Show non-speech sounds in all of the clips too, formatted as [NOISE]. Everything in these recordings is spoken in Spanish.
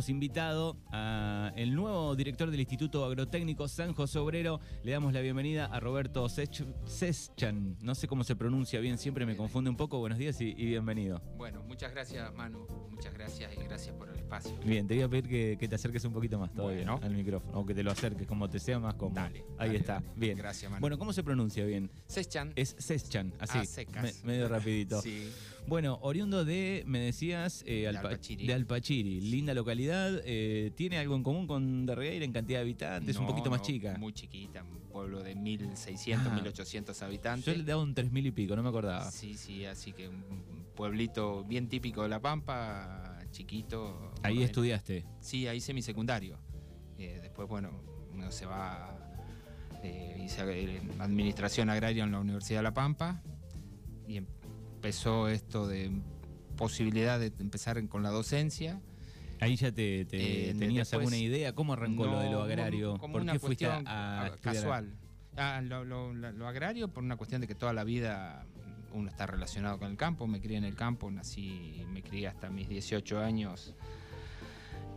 hemos invitado al nuevo director del Instituto Agrotécnico San José Obrero. Le damos la bienvenida a Roberto Seschan. No sé cómo se pronuncia bien, siempre me confunde un poco. Buenos días y, bienvenido. Bueno, muchas gracias, Manu. Muchas gracias y gracias por el espacio. Bien, te voy a pedir que, te acerques un poquito más todavía ¿no? al micrófono, o que te lo acerques como te sea más cómodo. Dale. Ahí está. Bien. Gracias, Manu. Bueno, ¿cómo se pronuncia bien? Seschan. Es Seschan, así. Ah, secas. medio rapidito. [LAUGHS] sí. Bueno, oriundo de, me decías, eh, Alpachiri. de Alpachiri. Linda localidad. Eh, ¿Tiene algo en común con Darregueira en cantidad de habitantes? un poquito más chica. Muy chiquita, un pueblo de 1.600, 1.800 habitantes. Yo le daba un 3.000 y pico, no me acordaba. Sí, sí, así que un pueblito bien típico de La Pampa, chiquito. ¿Ahí estudiaste? Sí, ahí hice mi secundario. Eh, después, bueno, uno se va. Eh, hice administración agraria en la Universidad de La Pampa y empezó esto de posibilidad de empezar con la docencia. Ahí ya te, eh, tenías alguna idea, ¿cómo arrancó lo de lo agrario? Como ¿Por qué fuiste a, casual? Ah, lo, agrario por una cuestión de que toda la vida uno está relacionado con el campo, me crié en el campo, nací, me crié hasta mis 18 años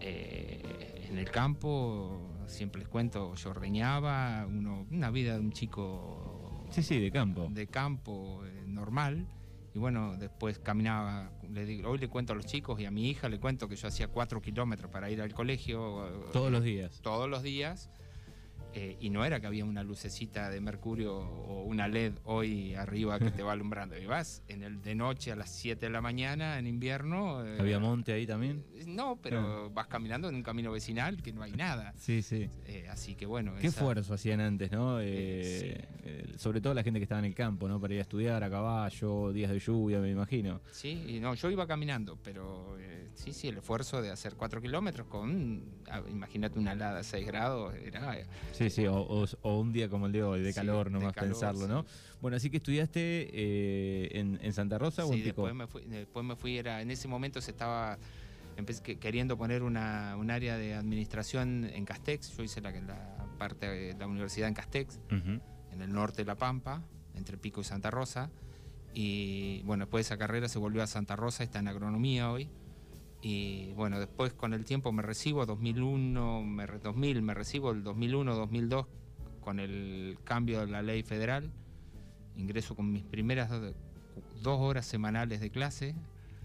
eh, en el campo, siempre les cuento, yo reñaba, uno, una vida de un chico... Sí, sí, de campo. De campo eh, normal. Y bueno, después caminaba, le digo, hoy le cuento a los chicos y a mi hija le cuento que yo hacía cuatro kilómetros para ir al colegio. Todos los días. Todos los días. Eh, y no era que había una lucecita de mercurio o una LED hoy arriba que te va [LAUGHS] alumbrando. Y vas en el de noche a las 7 de la mañana en invierno. Eh, ¿Había monte ahí también? Eh, no, pero vas caminando en un camino vecinal que no hay nada. [LAUGHS] Sí, sí. así que bueno. Qué esfuerzo hacían antes, ¿no? sobre todo la gente que estaba en el campo, ¿no? Para ir a estudiar a caballo, días de lluvia, me imagino. Sí, y no, yo iba caminando, pero sí, sí, el esfuerzo de hacer 4 kilómetros con, ah, imagínate una helada a 6 grados, era. Sí, sí, o, un día como el de hoy, de calor, nomás pensarlo, ¿no? Bueno, así que estudiaste eh, en, Santa Rosa o en Pico? Después me fui, después me fui, era, en ese momento se estaba queriendo poner una, un área de administración en Castex. Yo hice la, la parte de la universidad en Castex, en el norte de La Pampa, entre Pico y Santa Rosa. Y bueno, después de esa carrera se volvió a Santa Rosa, está en agronomía hoy. Y bueno, después con el tiempo me recibo, 2001, me, 2000, me recibo el 2001, 2002 con el cambio de la ley federal. Ingreso con mis primeras dos, horas semanales de clase.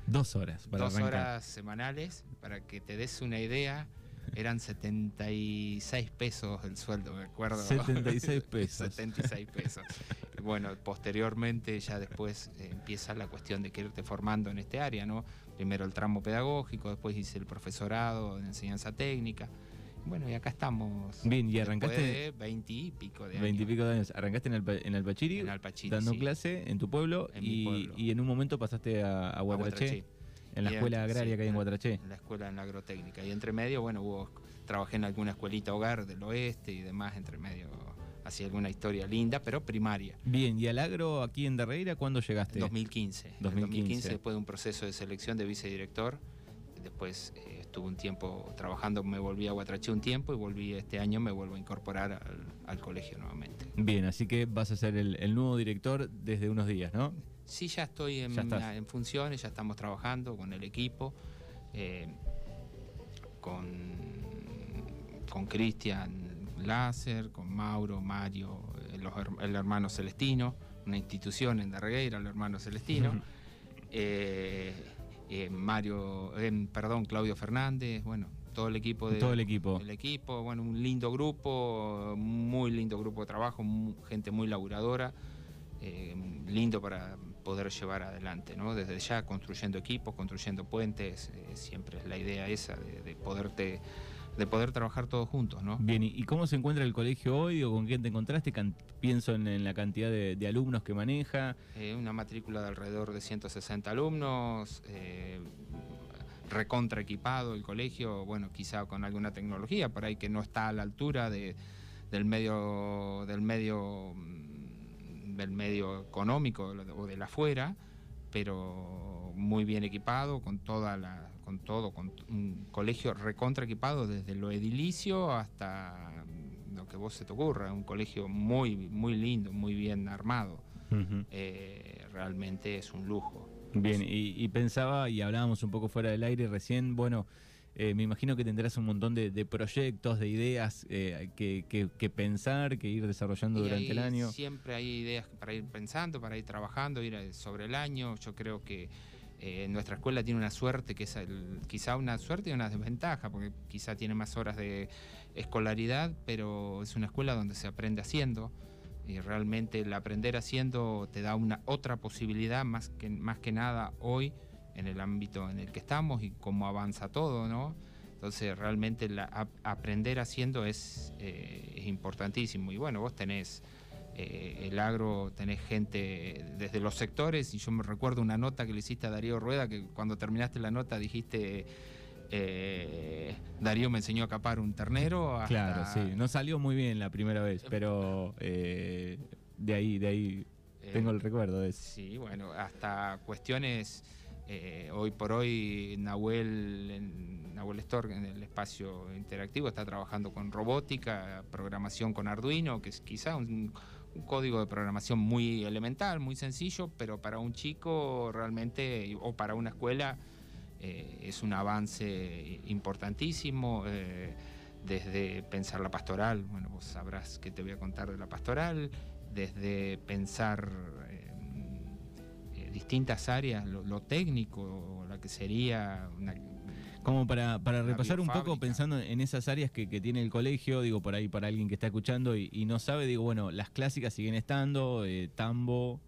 Dos horas, para Dos horas semanales, para que te des una idea eran 76 pesos el sueldo, me acuerdo. 76 [LAUGHS] pesos. 76 pesos. bueno, posteriormente ya después eh, empieza la cuestión de que irte formando en este área, ¿no? Primero el tramo pedagógico, después hice el profesorado de enseñanza técnica. Bueno, y acá estamos. Bien, y arrancaste. De 20 y pico de años. 20 y pico de años. Arrancaste en el, en el Pachiri. En Alpachiri. Dando clase en tu pueblo. y, y, en un momento pasaste a, a en la escuela agraria que hay en Guatraché. En la escuela en la agrotécnica. Y entre medio, bueno, hubo, trabajé en alguna escuelita hogar del oeste y demás, entre medio hacía alguna historia linda, pero primaria. Bien, ¿y al agro aquí en Derreira cuándo llegaste? 2015. 2015. después de un proceso de selección de vicedirector. Después eh, estuve un tiempo trabajando, me volví a Guatraché un tiempo y volví este año, me vuelvo a incorporar al, colegio nuevamente. Bien, así que vas a ser el nuevo director desde unos días, ¿no? Sí, ya estoy en, funciones, ya estamos trabajando con el equipo, eh, con con Cristian Láser, con Mauro, Mario, el, hermano Celestino, una institución en Darregueira, el hermano Celestino, eh, eh, Mario, perdón, Claudio Fernández, bueno, todo el equipo de todo el equipo. el equipo bueno un lindo grupo muy lindo grupo de trabajo gente muy laburadora lindo para poder llevar adelante, ¿no? Desde ya construyendo equipos, construyendo puentes, eh, siempre es la idea esa de, poderte de poder trabajar todos juntos, ¿no? Bien, ¿y cómo se encuentra el colegio hoy o con quién te encontraste? pienso en, la cantidad de, alumnos que maneja. Eh, una matrícula de alrededor de 160 alumnos, eh, recontra equipado el colegio, bueno, quizá con alguna tecnología por ahí que no está a la altura de, del medio del medio del medio económico o de la afuera, pero muy bien equipado, con toda la, con todo, con un colegio recontra equipado desde lo edilicio hasta lo que vos se te ocurra, un colegio muy, muy lindo, muy bien armado. Eh, realmente es un lujo. Bien, y, y, pensaba, y hablábamos un poco fuera del aire recién, bueno, eh, me imagino que tendrás un montón de, proyectos, de ideas eh, que, pensar, que ir desarrollando durante el año. Siempre hay ideas para ir pensando, para ir trabajando, ir sobre el año. Yo creo que nuestra escuela tiene una suerte que es quizá una suerte y una desventaja, porque quizá tiene más horas de escolaridad, pero es una escuela donde se aprende haciendo y realmente el aprender haciendo te da una otra posibilidad más que, más que nada hoy en el ámbito en el que estamos y cómo avanza todo, ¿no? Entonces realmente aprender haciendo es, eh, importantísimo. Y bueno, vos tenés eh, el agro, tenés gente desde los sectores y yo me recuerdo una nota que le hiciste a Darío Rueda que cuando terminaste la nota dijiste eh, Darío me enseñó a capar un ternero. Claro, sí. No salió muy bien la primera vez, pero eh, de ahí, de ahí eh, tengo el recuerdo de eso. Sí, bueno, hasta cuestiones. hoy por hoy Nahuel, en, Nahuel Store en el espacio interactivo está trabajando con robótica, programación con Arduino, que es quizá un, código de programación muy elemental, muy sencillo, pero para un chico realmente, o para una escuela, eh, es un avance importantísimo. Eh, desde pensar la pastoral, bueno, vos sabrás que te voy a contar de la pastoral, desde pensar eh, distintas áreas, lo, técnico, la que sería como para, repasar un poco, pensando en esas áreas que, tiene el colegio, digo, por ahí para alguien que está escuchando y, no sabe, digo, bueno, las clásicas siguen estando, tambo.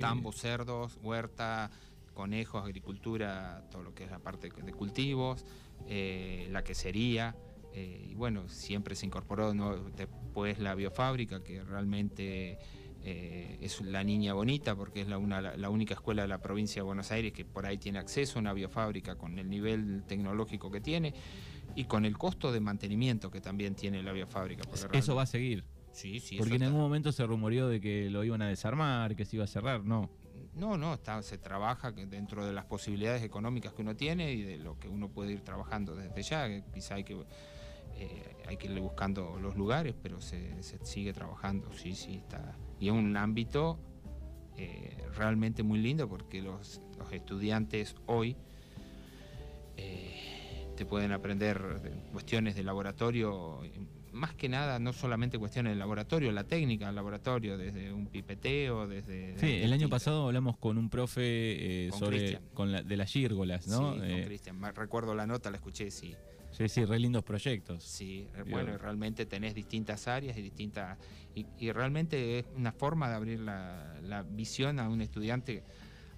Tambo, cerdos, huerta, conejos, agricultura, todo lo que es la parte de cultivos, eh, la quesería. Eh, y bueno, siempre se incorporó después la biofábrica, que realmente eh, es la niña bonita, porque es la, la, única escuela de la provincia de Buenos Aires que por ahí tiene acceso a una biofábrica con el nivel tecnológico que tiene y con el costo de mantenimiento que también tiene la biofábrica. Eso va a seguir. Sí, sí. Porque en algún momento se rumoreó de que lo iban a desarmar, que se iba a cerrar, ¿no? No, no, está, se trabaja dentro de las posibilidades económicas que uno tiene y de lo que uno puede ir trabajando desde ya. Quizá hay que, eh, hay que ir buscando los lugares, pero se, sigue trabajando, sí, sí, está. Y es un ámbito eh, realmente muy lindo porque los, estudiantes hoy eh, te pueden aprender cuestiones de laboratorio más que nada, no solamente cuestiones del laboratorio, la técnica del laboratorio, desde un pipeteo, desde... Sí, el año pasado hablamos con un profe eh, sobre con la, de las gírgolas, ¿no? Sí, con eh, Cristian. Recuerdo la nota, la escuché, sí. Sí, sí, re lindos proyectos. Sí, eh, bueno, realmente tenés distintas áreas y distintas... Y, realmente es una forma de abrir la, la visión a un estudiante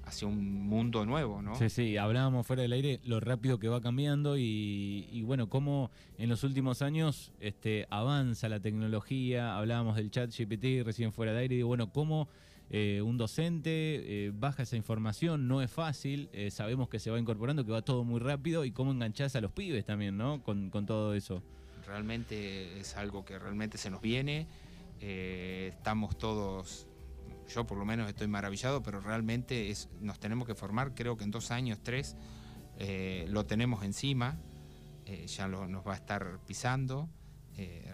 hacia un mundo nuevo, ¿no? Sí, sí, hablábamos fuera del aire lo rápido que va cambiando y, bueno, cómo en los últimos años este, avanza la tecnología, hablábamos del chat GPT recién fuera de aire y bueno, cómo eh, un docente eh, baja esa información, no es fácil, eh, sabemos que se va incorporando, que va todo muy rápido y cómo enganchás a los pibes también, ¿no? Con, con todo eso. Realmente es algo que realmente se nos viene, estamos todos yo por lo menos estoy maravillado, pero realmente es, nos tenemos que formar, creo que en dos años, tres, lo tenemos encima, ya nos va a estar pisando,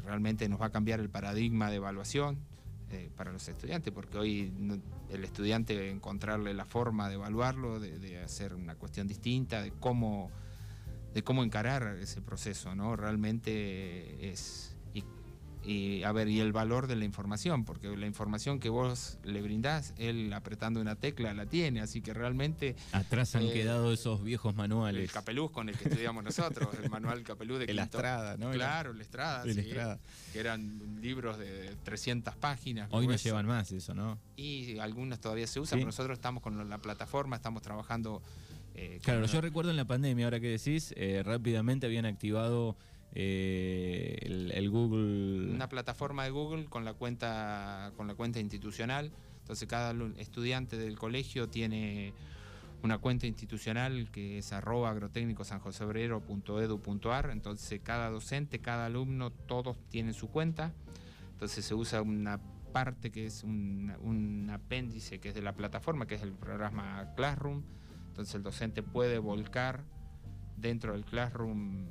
realmente nos va a cambiar el paradigma de evaluación para los estudiantes, porque hoy el estudiante encontrarle la forma de evaluarlo, de, de, hacer una cuestión distinta, de cómo, de cómo encarar ese proceso, ¿no? Realmente es y a ver, y el valor de la información, porque la información que vos le brindás, él apretando una tecla la tiene, así que realmente... Atrás han eh, quedado esos viejos manuales. El capeluz con el que estudiamos nosotros, el manual capeluz de [LAUGHS] El Estrada, ¿no? Claro, el Estrada, sí, que eran libros de 300 páginas. Hoy no llevan más eso, ¿no? Y algunos todavía se usan, pero nosotros estamos con la plataforma, estamos trabajando... Eh, claro, yo recuerdo en la pandemia, ahora que decís, eh, rápidamente habían activado eh, el, Google. Una plataforma de Google con la cuenta, con la cuenta institucional. Entonces cada estudiante del colegio tiene una cuenta institucional que es arroba agrotécnicosanjoseobrero.edu.ar. Entonces cada docente, cada alumno, todos tienen su cuenta. Entonces se usa una parte que es un, un apéndice que es de la plataforma, que es el programa Classroom. Entonces el docente puede volcar dentro del Classroom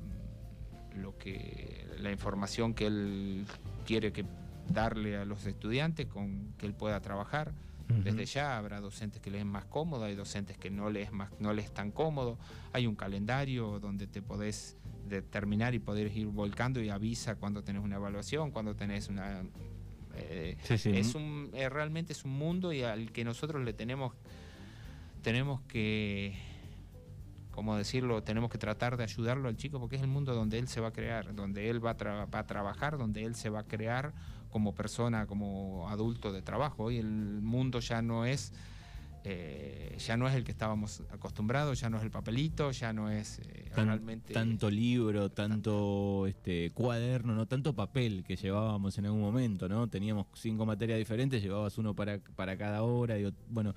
lo que la información que él quiere que darle a los estudiantes con que él pueda trabajar. Desde ya habrá docentes que les es más cómodo, hay docentes que no les, más, no les es tan cómodo. Hay un calendario donde te podés terminar y poder ir volcando y avisa cuando tenés una evaluación, cuando tenés una... Eh, es un, eh, realmente es un mundo y al que nosotros le tenemos, tenemos que, ¿cómo decirlo? Tenemos que tratar de ayudarlo al chico porque es el mundo donde él se va a crear, donde él va a, va a trabajar, donde él se va a crear como persona, como adulto de trabajo. Hoy el mundo ya no es eh, ya no es el que estábamos acostumbrados, ya no es el papelito, ya no es eh, realmente... Tanto libro, tanto este, cuaderno, no tanto papel que llevábamos en algún momento, ¿no? Teníamos cinco materias diferentes, llevabas uno para, para cada hora, y, bueno,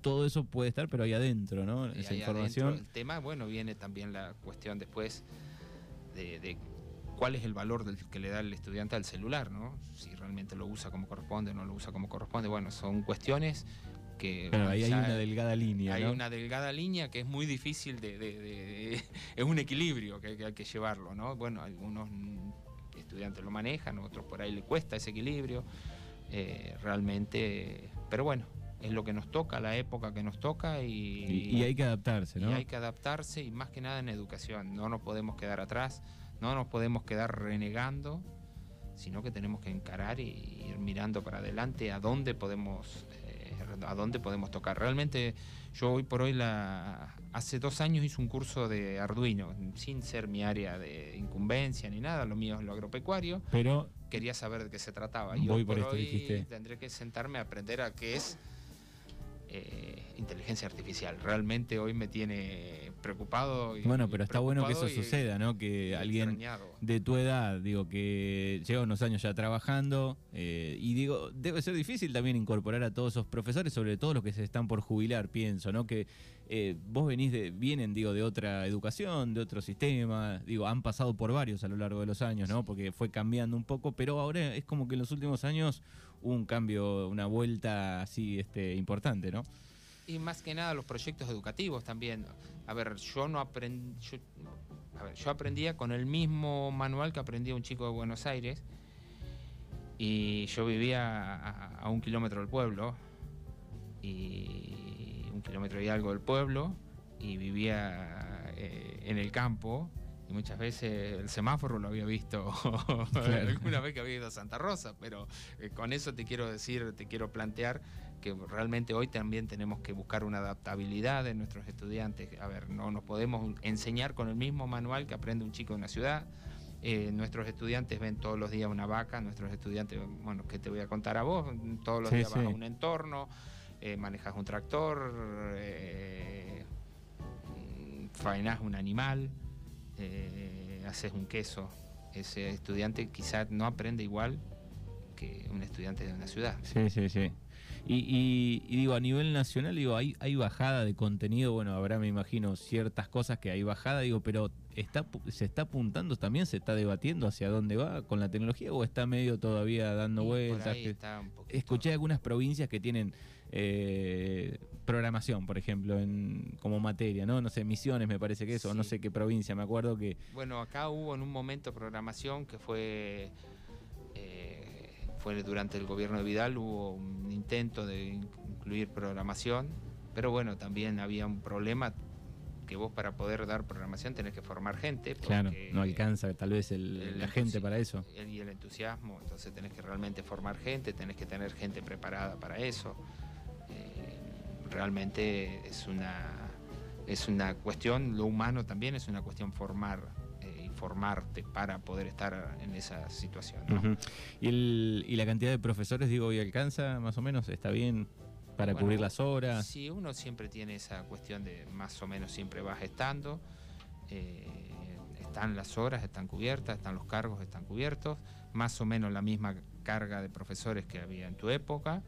todo eso puede estar, pero ahí adentro, ¿no? Esa información. el tema, bueno, viene también la cuestión después de, cuál es el valor del que le da el estudiante al celular, ¿no? Si realmente lo usa como corresponde o no lo usa como corresponde. Bueno, son cuestiones ahí hay una delgada línea. Hay una delgada línea que es muy difícil de. [LAUGHS] es un equilibrio que, hay que llevarlo, ¿no? Bueno, algunos estudiantes lo manejan, otros por ahí le cuesta ese equilibrio. Eh, realmente. Pero bueno, es lo que nos toca, la época que nos toca y, y, hay que adaptarse, ¿no? Y hay que adaptarse y más que nada en educación. No nos podemos quedar atrás, no nos podemos quedar renegando, sino que tenemos que encarar y ir mirando para adelante a dónde podemos a dónde podemos tocar. Realmente yo hoy por hoy, la, hace dos años hice un curso de Arduino, sin ser mi área de incumbencia ni nada, lo mío es lo agropecuario. Pero quería saber de qué se trataba. Y hoy por, hoy tendré que sentarme a aprender a qué es eh, inteligencia artificial. Realmente hoy me tiene preocupado. Y, bueno, pero está bueno que eso suceda, ¿no? Que alguien de tu edad, digo, que lleva unos años ya trabajando, eh, y digo, debe ser difícil también incorporar a todos esos profesores, sobre todo los que se están por jubilar, pienso, ¿no? Que eh, vos venís de, vienen, digo, de otra educación, de otro sistema, digo, han pasado por varios a lo largo de los años, ¿no? Porque fue cambiando un poco, pero ahora es como que en los últimos años un cambio, una vuelta así este, importante, ¿no? Y más que nada los proyectos educativos también. A ver, yo no aprendí, yo, a ver, yo aprendía con el mismo manual que aprendía un chico de Buenos Aires y yo vivía a, un kilómetro del pueblo y un kilómetro y algo del pueblo y vivía eh, en el campo y muchas veces el semáforo lo había visto [LAUGHS] alguna vez que había ido a Santa Rosa, pero eh, con eso te quiero decir, te quiero plantear que realmente hoy también tenemos que buscar una adaptabilidad de nuestros estudiantes. A ver, no nos podemos enseñar con el mismo manual que aprende un chico en una ciudad. Eh, nuestros estudiantes ven todos los días una vaca, nuestros estudiantes, bueno, ¿qué te voy a contar a vos? Todos los días vas a un entorno, eh, manejas un tractor, faenas un animal, eh, haces un queso. Ese estudiante quizás no aprende igual que un estudiante de una ciudad. Sí, sí, sí. Y, digo, a nivel nacional, digo, hay, hay bajada de contenido, bueno, habrá, me imagino, ciertas cosas que hay bajada, digo, pero está se está apuntando también, se está debatiendo hacia dónde va con la tecnología o está medio todavía dando vueltas. Escuché algunas provincias que tienen eh, programación, por ejemplo, en, como materia, ¿no? No sé, Misiones me parece que eso, no sé qué provincia, me acuerdo que... Bueno, acá hubo en un momento programación que fue fue durante el gobierno de Vidal, hubo un intento de incluir programación, pero bueno, también había un problema que vos para poder dar programación tenés que formar gente. Claro, no alcanza tal vez el, la gente para eso. Y el entusiasmo, entonces tenés que realmente formar gente, tenés que tener gente preparada para eso. Eh, realmente es una, es una cuestión, lo humano también es una cuestión formar formarte para poder estar en esa situación. ¿Y, la cantidad de profesores, digo, hoy alcanza más o menos? ¿Está bien para cubrir las horas? Sí, uno siempre tiene esa cuestión de más o menos siempre vas estando. Eh, están las horas, están cubiertas, están los cargos, están cubiertos. Más o menos la misma carga de profesores que había en tu época.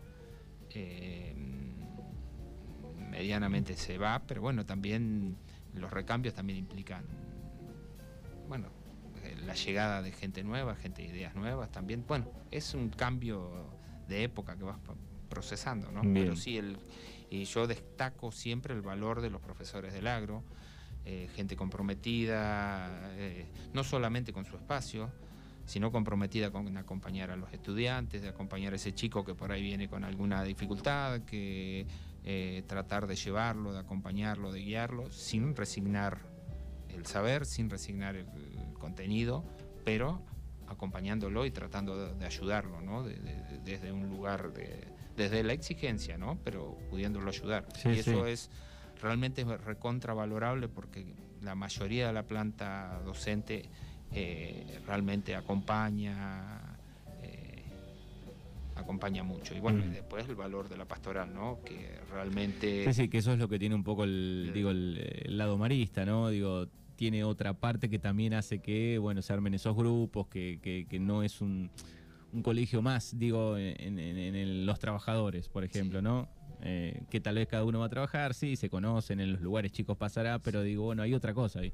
Eh, medianamente se va, pero bueno, también los recambios también implican bueno, eh, la llegada de gente nueva, gente de ideas nuevas también. Bueno, es un cambio de época que vas procesando, ¿no? Pero sí, el, y yo destaco siempre el valor de los profesores del agro, eh, gente comprometida, eh, no solamente con su espacio, sino comprometida con acompañar a los estudiantes, de acompañar a ese chico que por ahí viene con alguna dificultad, que tratar de llevarlo, de acompañarlo, de guiarlo, sin resignar el saber sin resignar contenido, pero acompañándolo y tratando de, ayudarlo, ¿no? desde un lugar de, desde la exigencia, ¿no? Pero pudiéndolo ayudar. y eso es realmente recontravalorable porque la mayoría de la planta docente eh, realmente acompaña eh, acompaña mucho y bueno y mm. después el valor de la pastoral no que realmente sí sí que eso es lo que tiene un poco el, digo el, lado marista no digo tiene otra parte que también hace que bueno se armen esos grupos que, que, no es un, un, colegio más digo en, los trabajadores por ejemplo no eh, que tal vez cada uno va a trabajar sí se conocen en los lugares chicos pasará pero digo bueno hay otra cosa ahí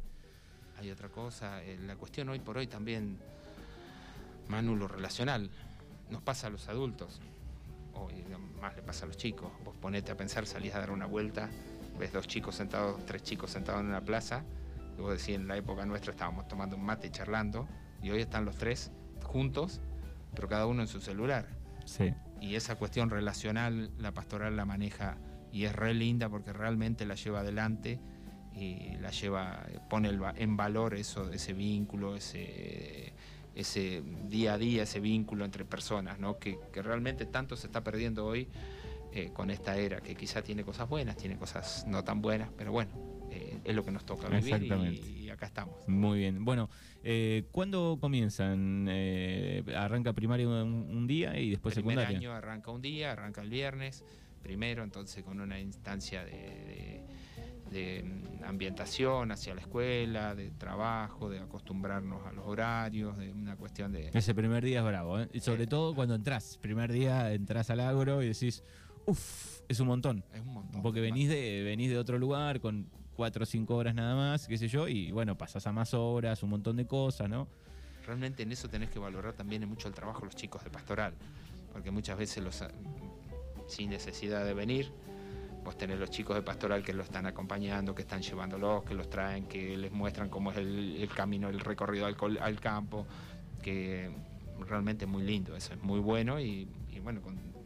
hay otra cosa. Eh, la cuestión hoy por hoy también, Manu, lo relacional, nos pasa a los adultos, o más le pasa a los chicos. Vos ponete a pensar, salís a dar una vuelta, ves dos chicos sentados, tres chicos sentados en una plaza, y vos decís, en la época nuestra estábamos tomando un mate y charlando, y hoy están los tres juntos, pero cada uno en su celular. Sí. Y esa cuestión relacional, la pastoral la maneja y es re linda porque realmente la lleva adelante y la lleva, pone en valor eso, ese vínculo, ese, ese día a día, ese vínculo entre personas, ¿no? que, realmente tanto se está perdiendo hoy eh, con esta era, que quizá tiene cosas buenas, tiene cosas no tan buenas, pero bueno, eh, es lo que nos toca vivir y, acá estamos. Muy bien. Bueno, eh, ¿cuándo comienzan? ¿Arranca primaria un, día y después Primer secundaria? año arranca un día, arranca el viernes, primero, entonces con una instancia de de ambientación hacia la escuela, de trabajo, de acostumbrarnos a los horarios, de una cuestión de... Ese primer día es bravo, ¿eh? Y sobre todo cuando entras, primer día entras al agro y decís, uff, es un montón. Es un montón. Porque venís de, venís de otro lugar con cuatro o cinco horas nada más, qué sé yo, y bueno, pasas a más horas, un montón de cosas, ¿no? Realmente en eso tenés que valorar también mucho el trabajo los chicos de pastoral, porque muchas veces los sin necesidad de venir, Vos tenés los chicos de pastoral que lo están acompañando, que están llevándolos, que los traen, que les muestran cómo es el, camino, el recorrido al, campo, que realmente es muy lindo, eso es muy bueno y, bueno,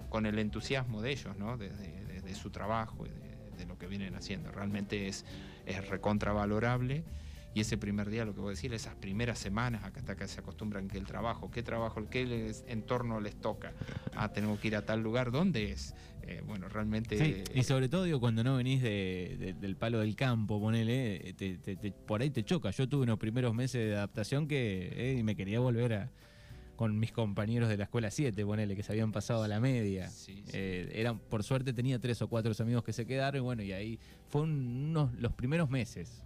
con, el entusiasmo de ellos, ¿no? de, su trabajo lo que vienen haciendo. Realmente es, es recontravalorable y ese primer día, lo que voy a decir, esas primeras semanas, acá hasta que se acostumbran que el trabajo, qué trabajo, qué entorno les toca. Ah, tenemos que ir a tal lugar, ¿dónde es? Eh, bueno, realmente... Sí, y sobre todo, digo, cuando no venís del palo del campo, ponele, por ahí te choca. Yo tuve unos primeros meses de adaptación que eh, me quería volver a con mis compañeros de la escuela 7, ponele, que se habían pasado a la media. Eh, eran, por suerte tenía tres o cuatro amigos que se quedaron, y bueno, y ahí fue unos los primeros meses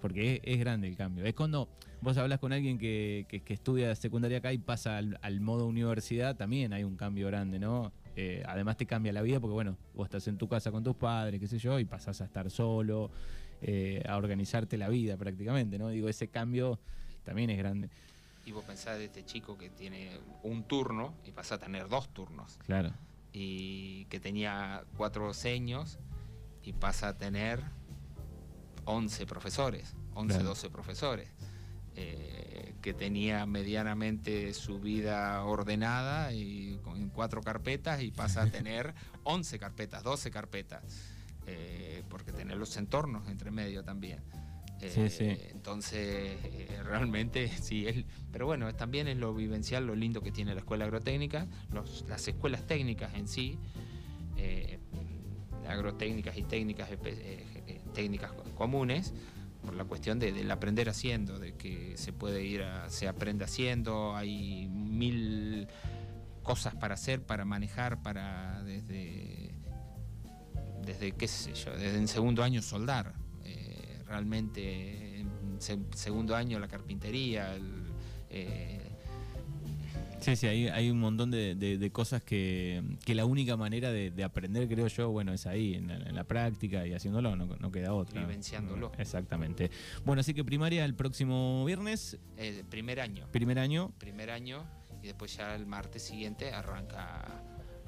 porque es, grande el cambio. Es cuando vos hablas con alguien que, estudia secundaria acá y pasa al, modo universidad, también hay un cambio grande, ¿no? Eh, además te cambia la vida porque, bueno, vos estás en tu casa con tus padres, qué sé yo, y pasás a estar solo, eh, a organizarte la vida prácticamente, ¿no? Digo, ese cambio también es grande. Y vos pensás de este chico que tiene un turno y pasa a tener dos turnos. Claro. Y que tenía cuatro seños y pasa a tener 11 profesores, 11, 12 profesores, eh, que tenía medianamente su vida ordenada y con cuatro carpetas y pasa a [LAUGHS] tener 11 carpetas, 12 carpetas, eh, porque tener los entornos entre medio también. Sí, sí. Eh, entonces, realmente [LAUGHS] sí, es, pero bueno, también es lo vivencial, lo lindo que tiene la escuela agrotécnica, las escuelas técnicas en sí, agrotécnicas y técnicas técnicas comunes por la cuestión de, del aprender haciendo, de que se puede ir a, se aprende haciendo, hay mil cosas para hacer, para manejar, para desde, desde qué sé yo, desde en segundo año soldar, eh, realmente en segundo año la carpintería, el, eh, Sí, sí, hay, hay un montón de, cosas que, la única manera de, aprender, creo yo, bueno, es ahí, en la, práctica y haciéndolo, no, queda otra. Vivenciándolo. Exactamente. Bueno, así que primaria el próximo viernes. El primer año. Primer año. Primer año y después ya el martes siguiente arranca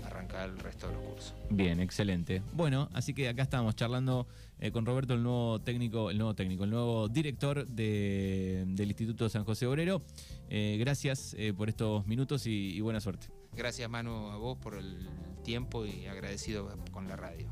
arranca el resto de los cursos. Bien, excelente. Bueno, así que acá estamos charlando eh, con Roberto, el nuevo técnico, el nuevo técnico, el nuevo director del Instituto San José Obrero. Eh, gracias eh, por estos minutos y buena suerte. Gracias, Manu, a vos por el tiempo y agradecido con la radio.